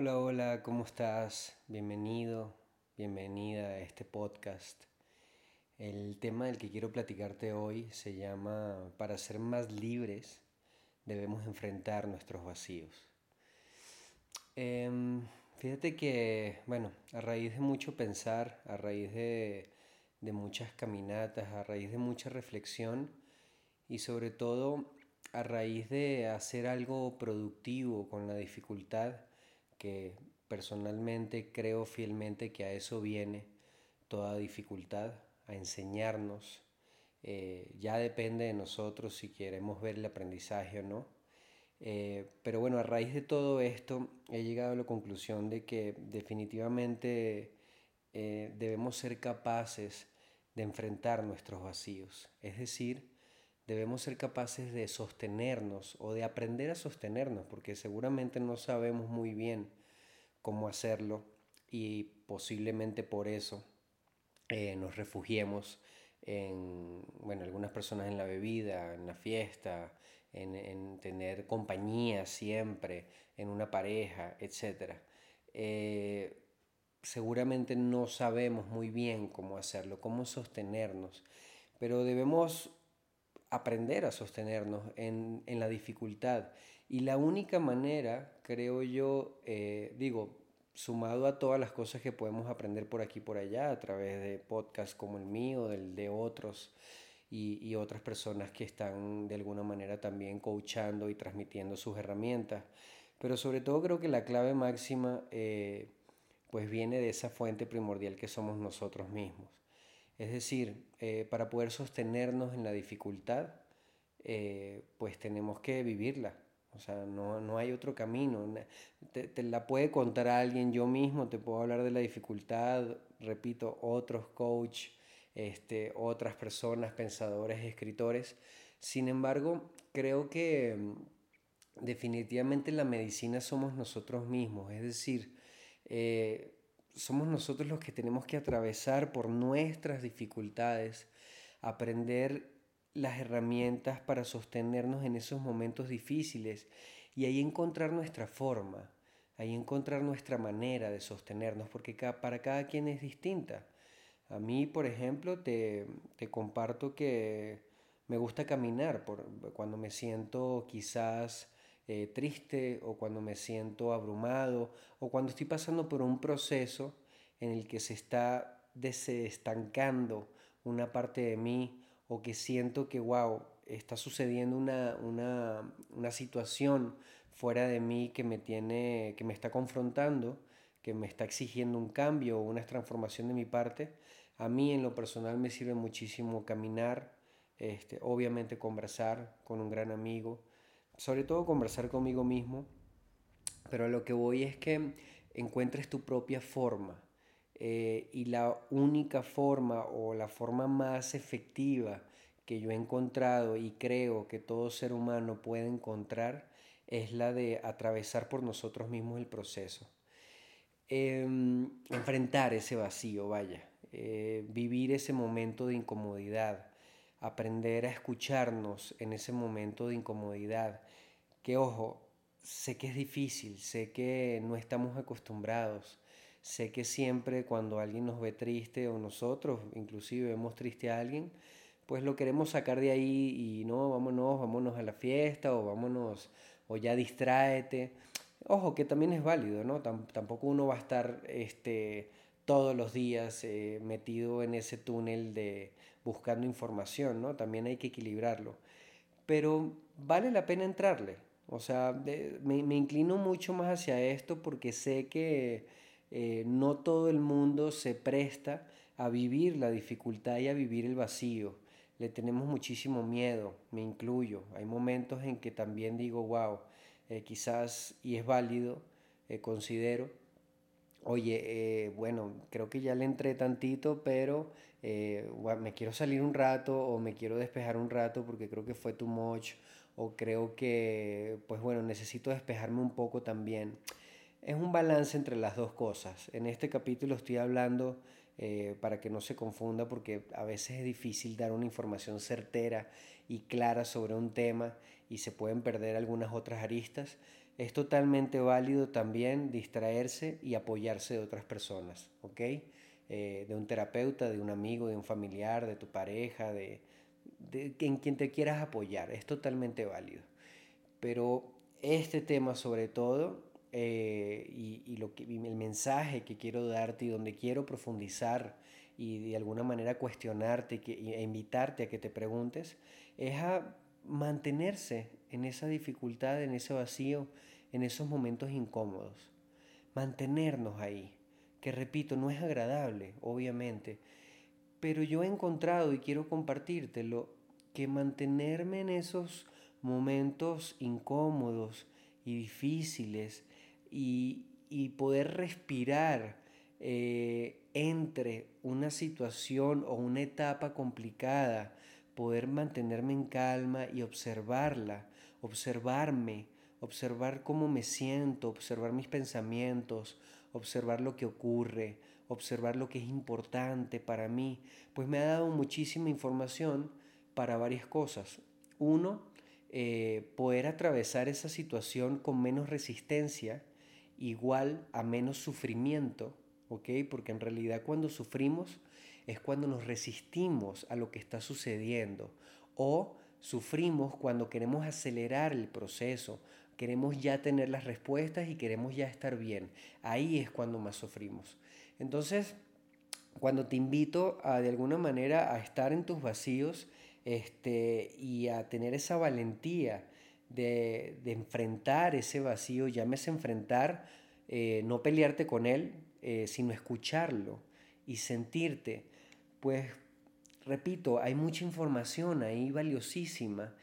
Hola, hola, ¿cómo estás? Bienvenido, bienvenida a este podcast. El tema del que quiero platicarte hoy se llama Para ser más libres debemos enfrentar nuestros vacíos. Em, fíjate que, bueno, a raíz de mucho pensar, a raíz de, de muchas caminatas, a raíz de mucha reflexión y sobre todo a raíz de hacer algo productivo con la dificultad, que personalmente creo fielmente que a eso viene toda dificultad, a enseñarnos. Eh, ya depende de nosotros si queremos ver el aprendizaje o no. Eh, pero bueno, a raíz de todo esto he llegado a la conclusión de que definitivamente eh, debemos ser capaces de enfrentar nuestros vacíos. Es decir, debemos ser capaces de sostenernos o de aprender a sostenernos, porque seguramente no sabemos muy bien cómo hacerlo y posiblemente por eso eh, nos refugiemos en, bueno, algunas personas en la bebida, en la fiesta, en, tener compañía siempre, en una pareja, etc. Eh, seguramente no sabemos muy bien cómo hacerlo, cómo sostenernos, pero debemos aprender a sostenernos en, la dificultad. Y la única manera, creo yo, eh, digo, sumado a todas las cosas que podemos aprender por aquí y por allá a través de podcasts como el mío, del de otros y, otras personas que están de alguna manera también coachando y transmitiendo sus herramientas. Pero sobre todo creo que la clave máxima eh, pues viene de esa fuente primordial que somos nosotros mismos. Es decir, eh, para poder sostenernos en la dificultad, eh, pues tenemos que vivirla. O sea, no, hay otro camino. Te, la puede contar alguien, yo mismo te puedo hablar de la dificultad, repito, otros coach, este, otras personas, pensadores, escritores. Sin embargo, creo que mm, definitivamente la medicina somos nosotros mismos. Es decir, eh, somos nosotros los que tenemos que atravesar por nuestras dificultades, aprender las herramientas para sostenernos en esos momentos difíciles y ahí encontrar nuestra forma, ahí encontrar nuestra manera de sostenernos, porque para cada quien es distinta. A mí, por ejemplo, te, comparto que me gusta caminar por, cuando me siento quizás eh, triste o cuando me siento abrumado o cuando estoy pasando por un proceso en el que se está desestancando una parte de mí o que siento que, wow, está sucediendo una, una, situación fuera de mí que me tiene, que me está confrontando, que me está exigiendo un cambio o una transformación de mi parte, a mí en lo personal me sirve muchísimo caminar, este, obviamente conversar con un gran amigo, sobre todo conversar conmigo mismo, pero a lo que voy es que encuentres tu propia forma. Eh, y la única forma o la forma más efectiva que yo he encontrado y creo que todo ser humano puede encontrar es la de atravesar por nosotros mismos el proceso. Em, enfrentar ese vacío, vaya, eh, vivir ese momento de incomodidad, aprender a escucharnos en ese momento de incomodidad, que ojo, sé que es difícil, sé que no estamos acostumbrados, sé que siempre cuando alguien nos ve triste o nosotros inclusive vemos triste a alguien, pues lo queremos sacar de ahí y no, vámonos, vámonos a la fiesta o vámonos o ya distráete. Ojo, que también es válido, ¿no? tampoco uno va a estar este, todos los días eh, metido en ese túnel de buscando información, ¿no? También hay que equilibrarlo. Pero vale la pena entrarle. O sea, me, me, inclino mucho más hacia esto porque sé que eh, no todo el mundo se presta a vivir la dificultad y a vivir el vacío. Le tenemos muchísimo miedo, me incluyo. Hay momentos en que también digo, wow, eh, quizás, y es válido, considero oye, eh, bueno, creo que ya le entré tantito, pero eh, me quiero salir un rato o me quiero despejar un rato porque creo que fue too much o creo que, pues bueno, necesito despejarme un poco también. Es un balance entre las dos cosas. En este capítulo estoy hablando eh, para que no se confunda porque a veces es difícil dar una información certera y clara sobre un tema y se pueden perder algunas otras aristas. es totalmente válido también distraerse y apoyarse de otras personas, ¿ok? Eh, de un terapeuta, de un amigo, de un familiar, de tu pareja, de, en quien te quieras apoyar, es totalmente válido. Pero este tema sobre todo, eh, y, lo que, el mensaje que quiero darte y donde quiero profundizar y de alguna manera cuestionarte e invitarte a que te preguntes, es a mantenerse en esa dificultad, en ese vacío, en esos momentos incómodos. Mantenernos ahí, que repito, no es agradable, obviamente, pero yo he encontrado y quiero compartírtelo, que mantenerme en esos momentos incómodos y difíciles y, poder respirar eh, entre una situación o una etapa complicada, poder mantenerme en calma y observarla, observarme, observar cómo me siento, observar mis pensamientos, observar lo que ocurre, observar lo que es importante para mí, pues me ha dado muchísima información para varias cosas. Uno, eh, poder atravesar esa situación con menos resistencia, igual a menos sufrimiento, ¿ok? Porque en realidad cuando sufrimos es cuando nos resistimos a lo que está sucediendo o sufrimos cuando queremos acelerar el proceso, queremos ya tener las respuestas y queremos ya estar bien. Ahí es cuando más sufrimos. Entonces, cuando te invito a de alguna manera a estar en tus vacíos este, y a tener esa valentía de, enfrentar ese vacío, llámese enfrentar, eh, no pelearte con él, eh, sino escucharlo y sentirte pues repito, hay mucha información ahí valiosísima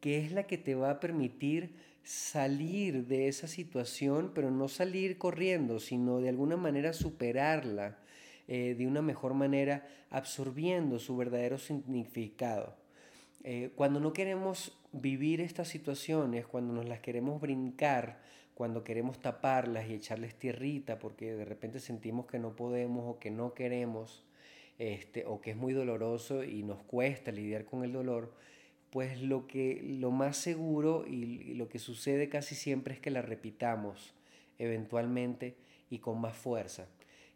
que es la que te va a permitir salir de esa situación, pero no salir corriendo, sino de alguna manera superarla eh, de una mejor manera, absorbiendo su verdadero significado. Eh, cuando no queremos vivir estas situaciones, cuando nos las queremos brincar, cuando queremos taparlas y echarles tierrita porque de repente sentimos que no podemos o que no queremos, este, o que es muy doloroso y nos cuesta lidiar con el dolor, pues lo, que, lo más seguro y, lo que sucede casi siempre es que la repitamos eventualmente y con más fuerza.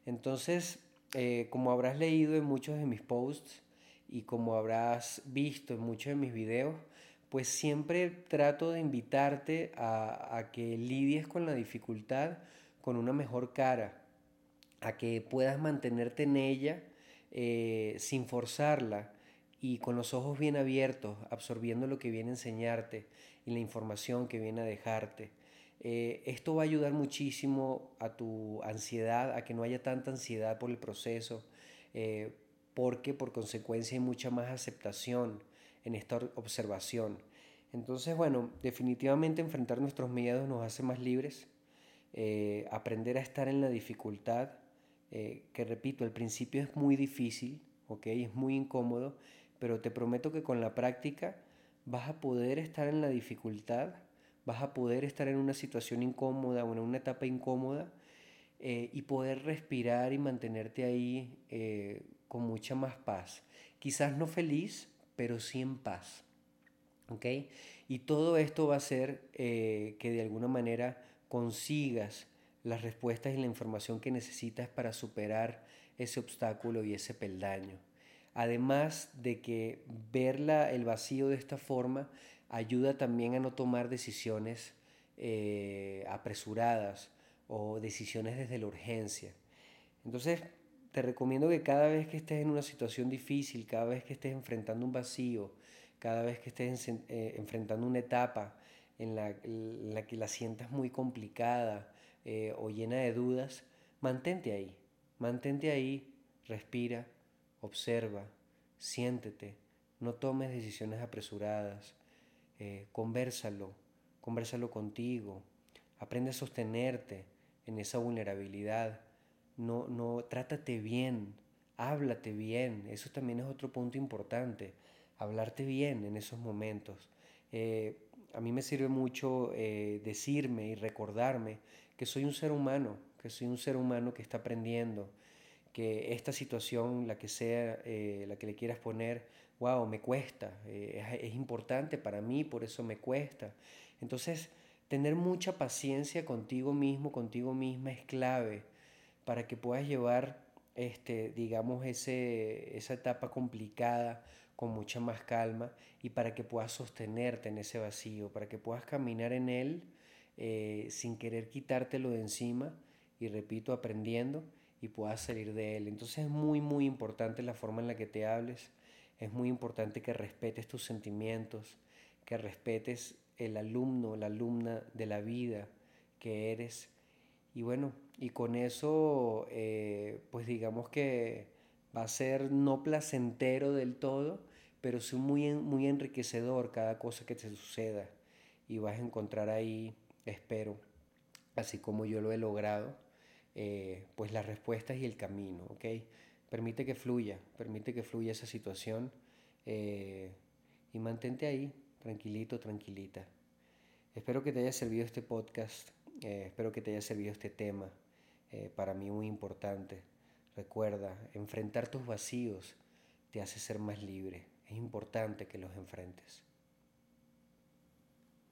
Entonces, eh, como habrás leído en muchos de mis posts y como habrás visto en muchos de mis videos, pues siempre trato de invitarte a, a que lidies con la dificultad con una mejor cara, a que puedas mantenerte en ella eh, sin forzarla y con los ojos bien abiertos, absorbiendo lo que viene a enseñarte y la información que viene a dejarte. Eh, esto va a ayudar muchísimo a tu ansiedad, a que no haya tanta ansiedad por el proceso, eh, porque por consecuencia hay mucha más aceptación en esta observación. Entonces, bueno, definitivamente enfrentar nuestros miedos nos hace más libres, aprender a estar en la dificultad eh, que repito, al principio es muy difícil, ¿ok? Es muy incómodo, pero te prometo que con la práctica vas a poder estar en la dificultad, vas a poder estar en una situación incómoda o en una etapa incómoda eh, y poder respirar y mantenerte ahí eh, con mucha más paz. Quizás no feliz, pero sí en paz. ¿Ok? Y todo esto va a hacer que de alguna manera consigas las respuestas y la información que necesitas para superar ese obstáculo y ese peldaño. Además de que ver el vacío de esta forma ayuda también a no tomar decisiones eh, apresuradas o decisiones desde la urgencia. Entonces, te recomiendo que cada vez que estés en una situación difícil, cada vez que estés enfrentando un vacío, cada vez que estés eh, enfrentando una etapa en la, en la que la sientas muy complicada, eh, o llena de dudas, mantente ahí, mantente ahí, respira, observa, siéntete, no tomes decisiones apresuradas, eh, conversalo, conversalo contigo, aprende a sostenerte en esa vulnerabilidad, no, no, trátate bien, háblate bien, eso también es otro punto importante, hablarte bien en esos momentos. Eh, a mí me sirve mucho decirme y recordarme que soy un ser humano, que soy un ser humano que está aprendiendo, que esta situación, la que sea, eh, la que le quieras poner, wow, me cuesta, eh, es, importante para mí, por eso me cuesta. Entonces, tener mucha paciencia contigo mismo, contigo misma es clave para que puedas llevar, este, digamos, ese, esa etapa complicada con mucha más calma y para que puedas sostenerte en ese vacío, para que puedas caminar en él eh, sin querer quitártelo de encima y repito, aprendiendo y puedas salir de él. Entonces es muy, muy importante la forma en la que te hables, es muy importante que respetes tus sentimientos, que respetes el alumno, la alumna de la vida que eres. Y bueno, y con eso, eh, pues digamos que va a ser no placentero del todo, pero sí muy, muy enriquecedor cada cosa que te suceda. Y vas a encontrar ahí, espero, así como yo lo he logrado, eh, pues las respuestas y el camino, ¿ok? Permite que fluya, permite que fluya esa situación eh, y mantente ahí, tranquilito, tranquilita. Espero que te haya servido este podcast, eh, espero que te haya servido este tema, para mí muy importante. Recuerda, enfrentar tus vacíos te hace ser más libre. Es importante que los enfrentes.